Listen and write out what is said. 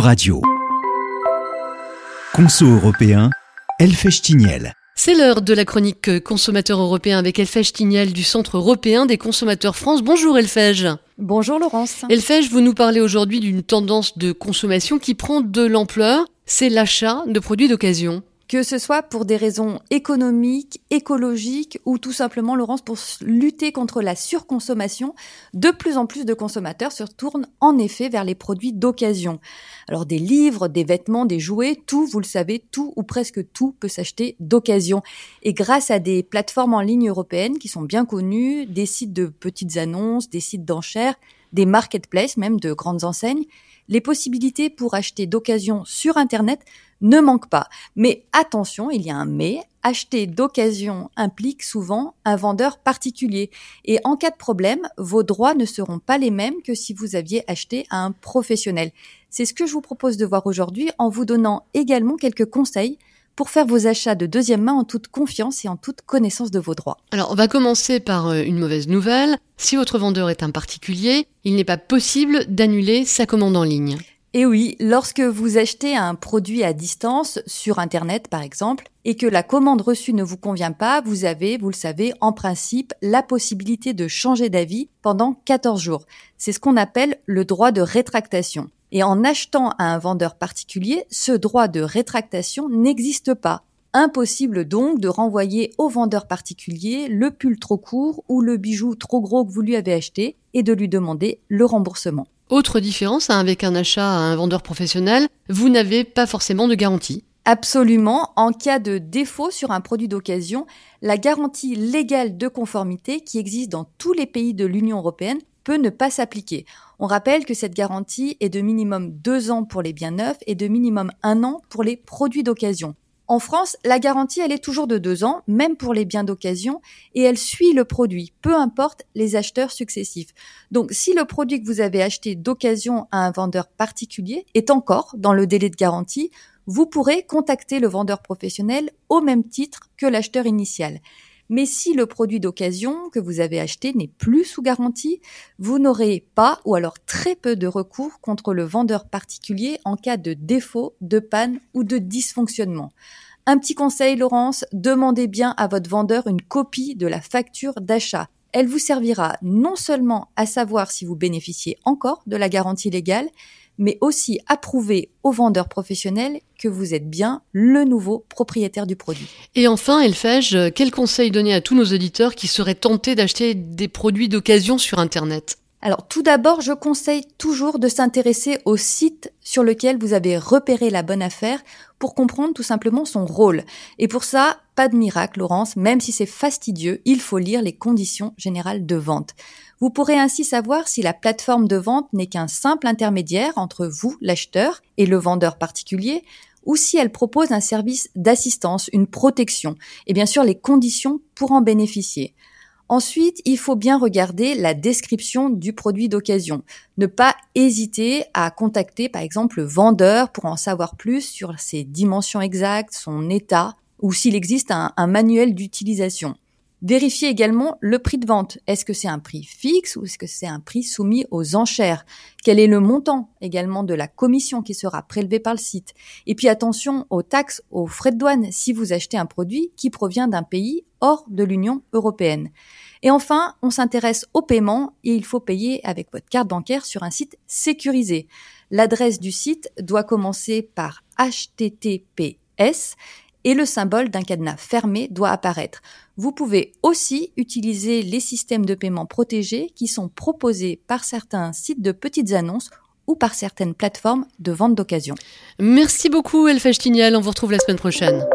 Radio. Conso européen, Elfèche Tignel. C'est l'heure de la chronique consommateur européen avec Elfège Tignel du Centre européen des consommateurs France. Bonjour Elfège. Bonjour Laurence. Elfège, vous nous parlez aujourd'hui d'une tendance de consommation qui prend de l'ampleur, c'est l'achat de produits d'occasion que ce soit pour des raisons économiques, écologiques ou tout simplement, Laurence, pour lutter contre la surconsommation, de plus en plus de consommateurs se tournent en effet vers les produits d'occasion. Alors des livres, des vêtements, des jouets, tout, vous le savez, tout ou presque tout peut s'acheter d'occasion. Et grâce à des plateformes en ligne européennes qui sont bien connues, des sites de petites annonces, des sites d'enchères, des marketplaces même de grandes enseignes, les possibilités pour acheter d'occasion sur Internet ne manquent pas. Mais attention, il y a un mais. Acheter d'occasion implique souvent un vendeur particulier. Et en cas de problème, vos droits ne seront pas les mêmes que si vous aviez acheté à un professionnel. C'est ce que je vous propose de voir aujourd'hui en vous donnant également quelques conseils pour faire vos achats de deuxième main en toute confiance et en toute connaissance de vos droits. Alors, on va commencer par euh, une mauvaise nouvelle. Si votre vendeur est un particulier, il n'est pas possible d'annuler sa commande en ligne. Et oui, lorsque vous achetez un produit à distance, sur Internet par exemple, et que la commande reçue ne vous convient pas, vous avez, vous le savez, en principe, la possibilité de changer d'avis pendant 14 jours. C'est ce qu'on appelle le droit de rétractation. Et en achetant à un vendeur particulier, ce droit de rétractation n'existe pas. Impossible donc de renvoyer au vendeur particulier le pull trop court ou le bijou trop gros que vous lui avez acheté et de lui demander le remboursement. Autre différence hein, avec un achat à un vendeur professionnel, vous n'avez pas forcément de garantie. Absolument. En cas de défaut sur un produit d'occasion, la garantie légale de conformité qui existe dans tous les pays de l'Union européenne peut ne pas s'appliquer. On rappelle que cette garantie est de minimum deux ans pour les biens neufs et de minimum un an pour les produits d'occasion. En France, la garantie, elle est toujours de deux ans, même pour les biens d'occasion, et elle suit le produit, peu importe les acheteurs successifs. Donc, si le produit que vous avez acheté d'occasion à un vendeur particulier est encore dans le délai de garantie, vous pourrez contacter le vendeur professionnel au même titre que l'acheteur initial. Mais si le produit d'occasion que vous avez acheté n'est plus sous garantie, vous n'aurez pas ou alors très peu de recours contre le vendeur particulier en cas de défaut, de panne ou de dysfonctionnement. Un petit conseil, Laurence, demandez bien à votre vendeur une copie de la facture d'achat. Elle vous servira non seulement à savoir si vous bénéficiez encore de la garantie légale, mais aussi à prouver aux vendeurs professionnels que vous êtes bien le nouveau propriétaire du produit. Et enfin, Elfège, quel conseil donner à tous nos auditeurs qui seraient tentés d'acheter des produits d'occasion sur Internet? Alors tout d'abord, je conseille toujours de s'intéresser au site sur lequel vous avez repéré la bonne affaire pour comprendre tout simplement son rôle. Et pour ça, pas de miracle, Laurence, même si c'est fastidieux, il faut lire les conditions générales de vente. Vous pourrez ainsi savoir si la plateforme de vente n'est qu'un simple intermédiaire entre vous, l'acheteur, et le vendeur particulier, ou si elle propose un service d'assistance, une protection, et bien sûr les conditions pour en bénéficier. Ensuite, il faut bien regarder la description du produit d'occasion. Ne pas hésiter à contacter par exemple le vendeur pour en savoir plus sur ses dimensions exactes, son état, ou s'il existe un, manuel d'utilisation. Vérifiez également le prix de vente. Est-ce que c'est un prix fixe ou est-ce que c'est un prix soumis aux enchères? Quel est le montant également de la commission qui sera prélevée par le site? Et puis attention aux taxes, aux frais de douane si vous achetez un produit qui provient d'un pays hors de l'Union européenne. Et enfin, on s'intéresse au paiement et il faut payer avec votre carte bancaire sur un site sécurisé. L'adresse du site doit commencer par HTTPS et le symbole d'un cadenas fermé doit apparaître. Vous pouvez aussi utiliser les systèmes de paiement protégés qui sont proposés par certains sites de petites annonces ou par certaines plateformes de vente d'occasion. Merci beaucoup Elfèche Tignal, on vous retrouve la semaine prochaine.